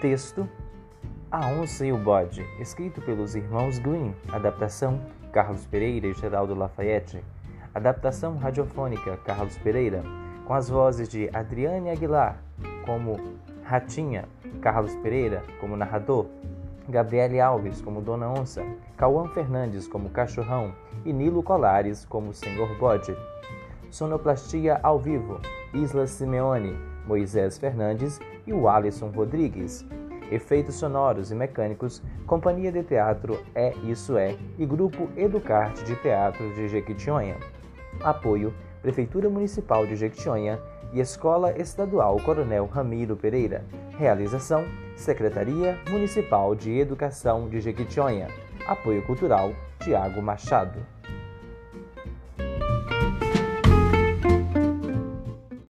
Texto A Onça e o Bode, escrito pelos irmãos Green, adaptação Carlos Pereira e Geraldo Lafayette, adaptação radiofônica Carlos Pereira, com as vozes de Adriane Aguilar como Ratinha, Carlos Pereira como narrador, Gabriele Alves como Dona Onça, Cauã Fernandes como Cachorrão. E Nilo Colares como Senhor Bode. Sonoplastia ao vivo, Isla Simeone, Moisés Fernandes e o Alisson Rodrigues. Efeitos sonoros e mecânicos, Companhia de Teatro É Isso É e Grupo Educarte de Teatro de Jequitinhonha. Apoio Prefeitura Municipal de Jequitinhonha e Escola Estadual Coronel Ramiro Pereira. Realização Secretaria Municipal de Educação de Jequitinhonha. Apoio Cultural Tiago Machado.